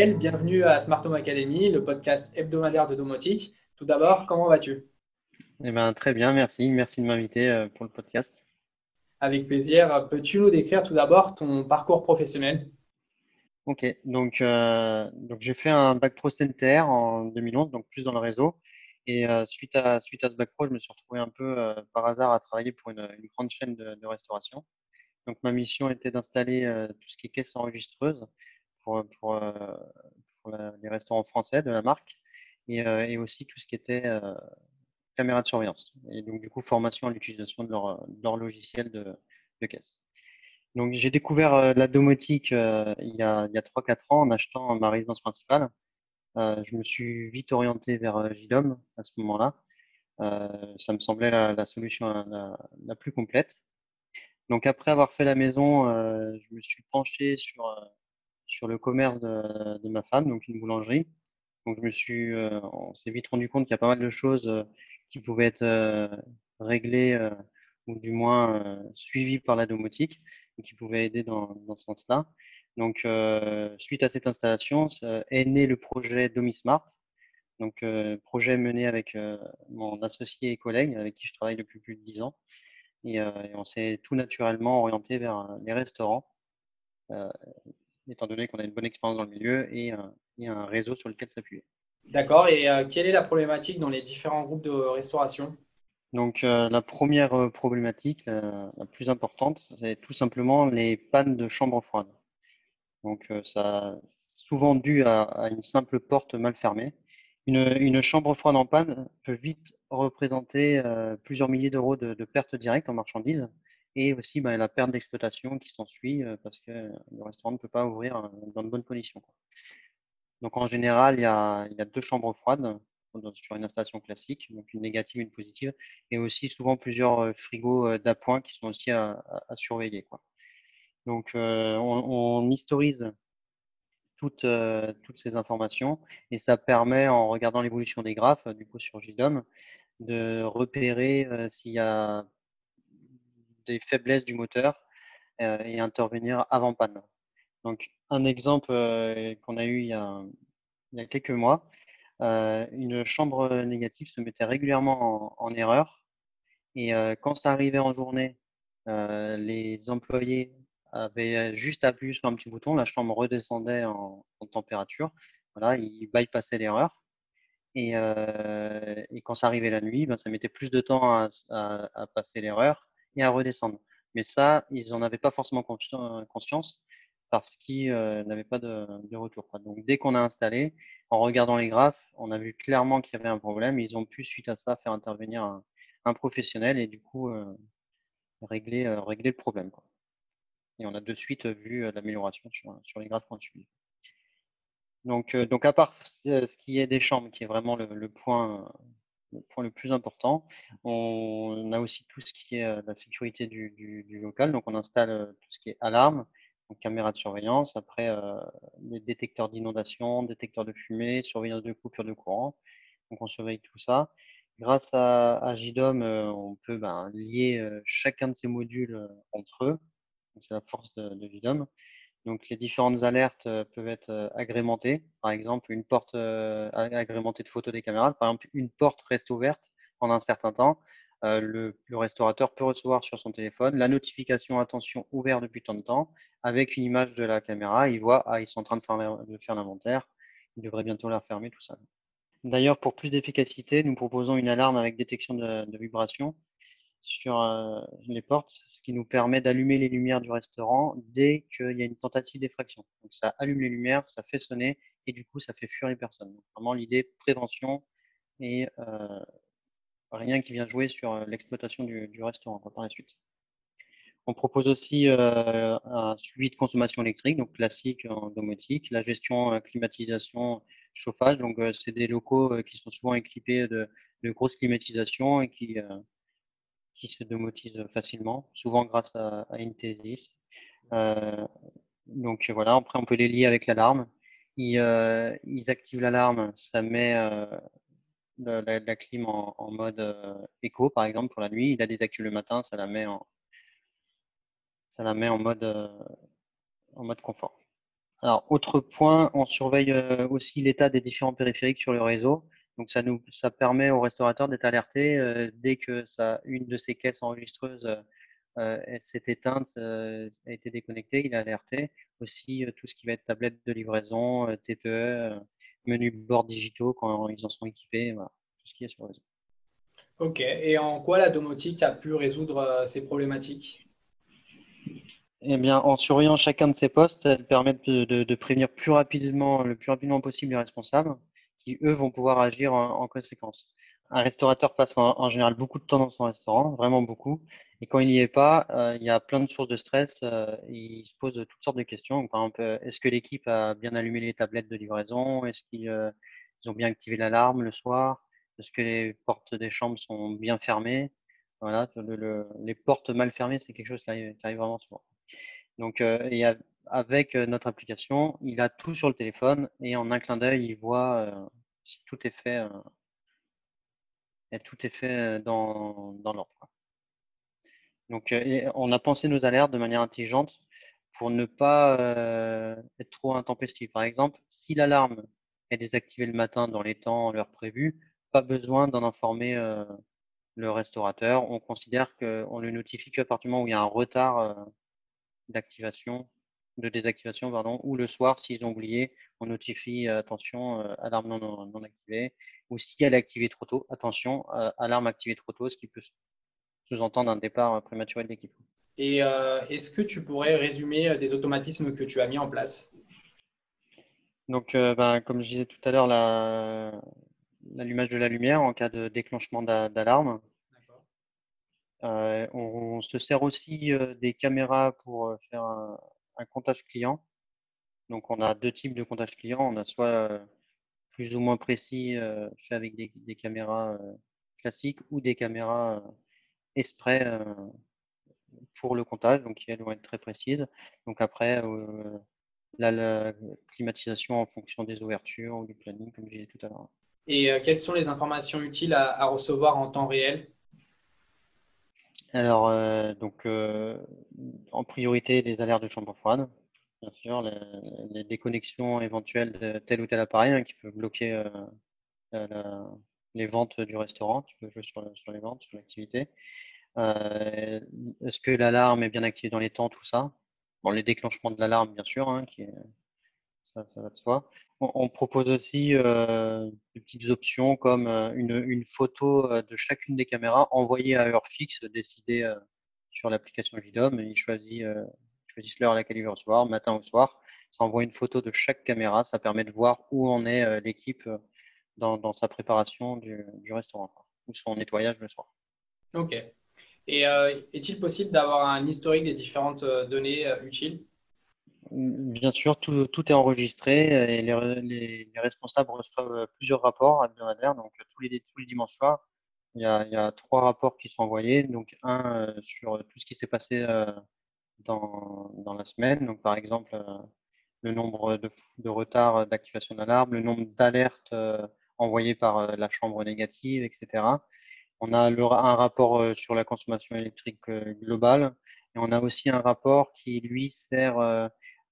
Bienvenue à Smart Home Academy, le podcast hebdomadaire de domotique. Tout d'abord, comment vas-tu? Eh ben, Très bien, merci. Merci de m'inviter euh, pour le podcast. Avec plaisir. Peux-tu nous décrire tout d'abord ton parcours professionnel? Ok, donc, euh, donc j'ai fait un bac pro CNTR en 2011, donc plus dans le réseau. Et euh, suite, à, suite à ce bac pro, je me suis retrouvé un peu par hasard à travailler pour une, grande chaîne de, restauration. Donc ma mission était d'installer tout ce qui est caisse enregistreuse pour, pour les restaurants français de la marque et, et, aussi tout ce qui était caméra de surveillance. Et donc, du coup, formation à l'utilisation de leur, logiciel de, caisse. Donc, j'ai découvert euh, la domotique euh, il y a, il y a 3-4 ans en achetant ma résidence principale. Euh, je me suis vite orienté vers JDOM à ce moment-là. ça me semblait la, la solution la, la, plus complète. Donc, après avoir fait la maison, je me suis penché sur, sur le commerce de, ma femme, donc une boulangerie. Donc, je me suis, on s'est vite rendu compte qu'il y a pas mal de choses qui pouvaient être euh, réglés euh, ou du moins euh, suivis par la domotique qui pouvaient aider dans, ce sens-là. Donc, suite à cette installation, est né le projet DomiSmart, donc projet mené avec mon associé et collègue avec qui je travaille depuis plus de dix ans. Et on s'est tout naturellement orienté vers les restaurants, étant donné qu'on a une bonne expérience dans le milieu et, et un réseau sur lequel s'appuyer. D'accord. Et euh, quelle est la problématique dans les différents groupes de restauration? Donc, euh, la première euh, problématique, la plus importante, c'est tout simplement les pannes de chambre froide. Donc, ça souvent dû à, une simple porte mal fermée. Une, chambre froide en panne peut vite représenter plusieurs milliers d'euros de, pertes directes en marchandises et aussi ben, la perte d'exploitation qui s'ensuit parce que le restaurant ne peut pas ouvrir dans de bonnes conditions. Donc en général, il y a, deux chambres froides sur une installation classique, donc une négative, une positive, et aussi souvent plusieurs euh, frigos euh, d'appoint qui sont aussi à, surveiller. Quoi. Donc euh, on, historise toutes, toutes ces informations et ça permet, en regardant l'évolution des graphes, du coup sur JDOM, de repérer s'il y a des faiblesses du moteur et intervenir avant panne. Donc, un exemple euh, qu'on a eu il y a, quelques mois, euh, une chambre négative se mettait régulièrement en, erreur. Et euh, quand ça arrivait en journée, les employés avaient juste appuyé sur un petit bouton, la chambre redescendait en, température. Voilà, ils bypassaient l'erreur. Et, quand ça arrivait la nuit, ben, ça mettait plus de temps à passer l'erreur et à redescendre. Mais ça, ils n'en avaient pas forcément conscience parce qu'ils euh, n'avaient pas de, retour. Donc dès qu'on a installé, en regardant les graphes, on a vu clairement qu'il y avait un problème. Ils ont pu, suite à ça, faire intervenir un, professionnel et du coup euh, régler, euh, régler le problème. Et on a de suite vu euh, l'amélioration sur, les graphes qu'on suit. Donc, euh, donc à part ce qui est des chambres, qui est vraiment le point, le point le plus important, on a aussi tout ce qui est la sécurité du, local. Donc on installe tout ce qui est alarme, caméra de surveillance, après euh, détecteurs d'inondation, détecteurs de fumée, surveillance de coupure de courant. Donc on surveille tout ça. Grâce à, JDOM, euh, on peut ben, lier euh, chacun de ces modules entre eux. C'est la force de, de. Donc les différentes alertes peuvent être agrémentées. Par exemple, une porte agrémentée de photos des caméras. Par exemple, une porte reste ouverte pendant un certain temps. Euh, le, restaurateur peut recevoir sur son téléphone la notification attention ouvert depuis tant de temps avec une image de la caméra. Il voit, ah, ils sont en train de faire, l'inventaire. Il devrait bientôt la fermer, tout ça. D'ailleurs, pour plus d'efficacité, nous proposons une alarme avec détection de, de vibration sur euh, les portes, ce qui nous permet d'allumer les lumières du restaurant dès qu'il y a une tentative d'effraction. Donc ça allume les lumières, ça fait sonner et du coup ça fait fuir les personnes. Donc, vraiment l'idée prévention et euh, rien qui vient jouer sur euh, l'exploitation du, restaurant par la suite. On propose aussi un suivi de consommation électrique, donc classique en domotique, la gestion climatisation, chauffage. Donc c'est des locaux qui sont souvent équipés de grosses climatisations et qui, qui se domotisent facilement, souvent grâce à, à Intesis. donc voilà, après on peut les lier avec l'alarme. Ils, ils activent l'alarme, ça met la, la, clim en, mode euh, éco, par exemple, pour la nuit. Il la désactive le matin, ça la met en, ça la met en mode, euh, en mode confort. Alors, autre point, on surveille aussi l'état des différents périphériques sur le réseau. Donc, ça nous, ça permet au restaurateur d'être alerté dès que ça, une de ces caisses enregistreuses s'est éteinte, a été déconnectée, il est alerté. Aussi, tout ce qui va être tablette de livraison, TPE, menu bord digitaux quand ils en sont équipés, tout ce qui est sur le réseau. Ok, et en quoi la domotique a pu résoudre ces problématiques? Eh bien, en surveillant chacun de ces postes, elle permet de, prévenir plus rapidement, le plus rapidement possible les responsables, eux vont pouvoir agir en, conséquence. Un restaurateur passe en, général beaucoup de temps dans son restaurant, vraiment beaucoup, et quand il n'y est pas, euh, il y a plein de sources de stress. Euh, il se pose toutes sortes de questions. Par exemple, euh, est-ce que l'équipe a bien allumé les tablettes de livraison? Est-ce qu'ils ont bien activé l'alarme le soir? Est-ce que les portes des chambres sont bien fermées? Voilà, les portes mal fermées, c'est quelque chose qui arrive, vraiment souvent. Donc, avec notre application, il a tout sur le téléphone et en un clin d'œil, il voit tout est fait, et tout est fait dans, dans l'ordre. Donc, on a pensé nos alertes de manière intelligente pour ne pas être trop intempestif. Par exemple, si l'alarme est désactivée le matin dans les temps, l'heure prévue, pas besoin d'en informer le restaurateur. On considère qu'on le notifie qu'à partir du moment où il y a un retard d'activation, de désactivation, pardon, ou le soir, s'ils ont oublié, on notifie, euh, attention, euh, alarme non, non, activée, ou si elle est activée trop tôt, attention, euh, alarme activée trop tôt, ce qui peut sous-entendre un départ prématuré de l'équipe. Et est-ce que tu pourrais résumer des automatismes que tu as mis en place? Donc, ben, comme je disais tout à l'heure, l'allumage de la lumière en cas de déclenchement d'alarme. Euh, on, se sert aussi des caméras pour faire un, comptage client. Donc on a deux types de comptage client. On a soit plus ou moins précis fait avec des, caméras classiques ou des caméras exprès pour le comptage, donc qui elles vont être très précises. Donc après, la, climatisation en fonction des ouvertures ou du planning, comme je disais tout à l'heure. Et quelles sont les informations utiles à recevoir en temps réel? Alors, euh, donc, euh, en priorité, les alertes de chambre froide, bien sûr, les, déconnexions éventuelles de tel ou tel appareil hein, qui peut bloquer euh, les ventes du restaurant, tu peux jouer sur, les ventes, sur l'activité. Est-ce que l'alarme est bien activée dans les temps, tout ça? Bon, les déclenchements de l'alarme, bien sûr, hein, qui est, ça, va de soi. On, propose aussi euh, des petites options comme euh, une, photo euh, de chacune des caméras envoyée à heure fixe, décidée sur l'application JDOM. Ils choisissent, l'heure à laquelle ils veulent recevoir, matin ou soir. Ça envoie une photo de chaque caméra. Ça permet de voir où en est l'équipe dans, dans, sa préparation du, du, restaurant ou son nettoyage le soir. Ok. Et est-il possible d'avoir un historique des différentes données utiles? Bien sûr, tout, est enregistré et les, les, responsables reçoivent plusieurs rapports hebdomadaires, donc tous les, tous les dimanches soirs. Il y, a, trois rapports qui sont envoyés, donc un euh, sur tout ce qui s'est passé euh, dans, dans, la semaine, donc par exemple euh, le nombre de, retards d'activation d'alarme, le nombre d'alertes envoyées par la chambre négative, etc. On a un rapport sur la consommation électrique globale et on a aussi un rapport qui lui sert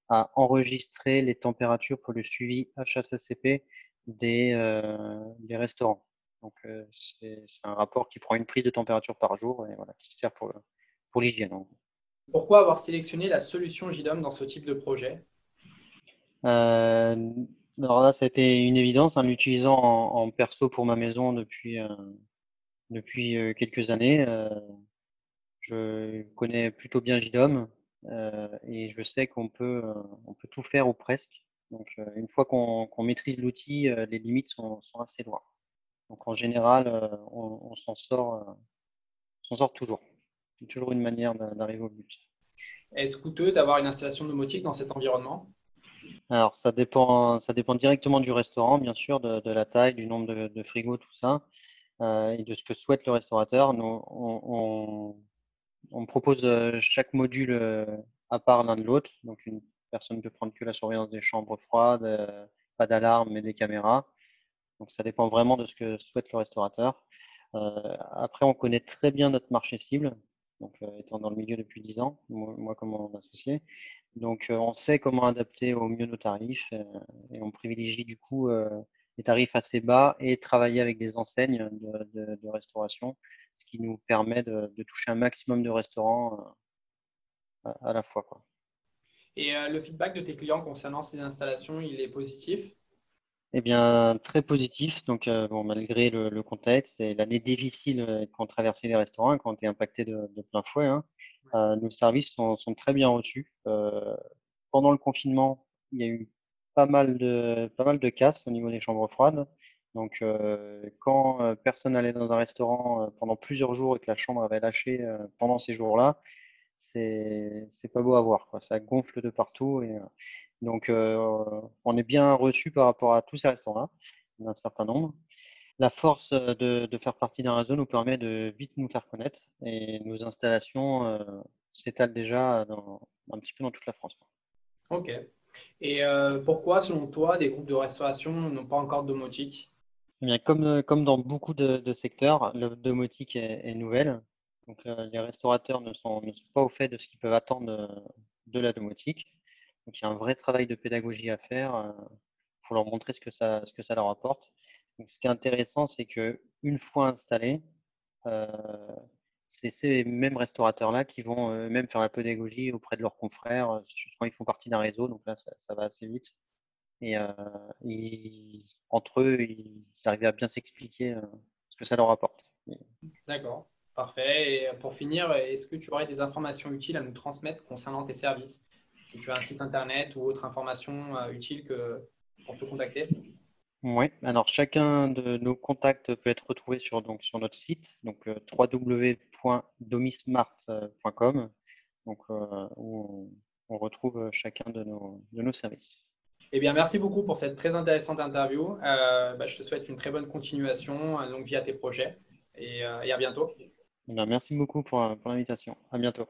à enregistrer les températures pour le suivi HACCP des, euh, des restaurants. Donc, euh, c'est un rapport qui prend une prise de température par jour et voilà, qui sert pour, pour l'hygiène. Pourquoi avoir sélectionné la solution JDOM dans ce type de projet? Euh, Alors là, ça a été une évidence en l'utilisant en, perso pour ma maison depuis, euh, depuis quelques années. je connais plutôt bien JDOM. Euh, et je sais qu'on peut, euh, on peut tout faire ou presque. Donc, euh, une fois qu'on maîtrise l'outil, les limites sont, sont, assez loin. Donc, en général, on, on s'en sort, s'en sort toujours. C'est toujours une manière d'arriver au but. Est-ce coûteux d'avoir une installation domotique dans cet environnement? Alors, ça dépend, ça dépend directement du restaurant, bien sûr, de, de la taille, du nombre de, de frigos, tout ça, euh, et de ce que souhaite le restaurateur. Nous, on, on, on propose euh, chaque module euh, à part l'un de l'autre. Donc, une personne peut prendre que la surveillance des chambres froides, euh, pas d'alarme, mais des caméras. Donc, ça dépend vraiment de ce que souhaite le restaurateur. après, on connaît très bien notre marché cible. donc étant dans le milieu depuis 10 ans, moi, comme mon associé. Donc on sait comment adapter au mieux nos tarifs et on privilégie du coup des tarifs assez bas et travailler avec des enseignes de, restauration, ce qui nous permet de, toucher un maximum de restaurants à, la fois. Quoi. Et le feedback de tes clients concernant ces installations, il est positif? Eh bien, très positif. Donc, euh, bon, malgré le, contexte et l'année difficile euh, qu'ont traversé les restaurants, qui ont été impactés de, plein fouet, hein, euh, nos services sont, très bien reçus. pendant le confinement, il y a eu pas mal de, pas mal de casse au niveau des chambres froides. Donc, quand personne n'allait dans un restaurant pendant plusieurs jours et que la chambre avait lâché pendant ces jours-là, c'est pas beau à voir. Quoi. Ça gonfle de partout et donc, euh, on est bien reçu par rapport à tous ces restaurants-là, un certain nombre. La force de, faire partie d'un réseau nous permet de vite nous faire connaître et nos installations euh, s'étalent déjà un petit peu dans toute la France. Ok. Et euh, pourquoi, selon toi, des groupes de restauration n'ont pas encore de domotique? Eh bien, comme, dans beaucoup de, secteurs, la domotique est, nouvelle. Donc, les restaurateurs ne sont, pas au fait de ce qu'ils peuvent attendre de la domotique. Donc il y a un vrai travail de pédagogie à faire euh, pour leur montrer ce que ça, leur apporte. Donc, ce qui est intéressant, c'est que une fois installé, euh, c'est ces mêmes restaurateurs-là qui vont euh, même faire la pédagogie auprès de leurs confrères quand ils font partie d'un réseau. Donc là, ça, va assez vite. Et entre eux, ils arrivent à bien s'expliquer ce que ça leur apporte. D'accord, parfait. Et pour finir, est-ce que tu aurais des informations utiles à nous transmettre concernant tes services? Si tu as un site internet ou autre information euh, utile que, pour te contacter? Oui, alors chacun de nos contacts peut être retrouvé sur, donc, sur notre site, donc euh, www.domismart.com, donc, euh, où on, retrouve chacun de nos, de nos services. Eh bien, merci beaucoup pour cette très intéressante interview. Bah, je te souhaite une très bonne continuation, longue vie à tes projets et, à bientôt. Eh merci beaucoup pour, pour l'invitation. À bientôt.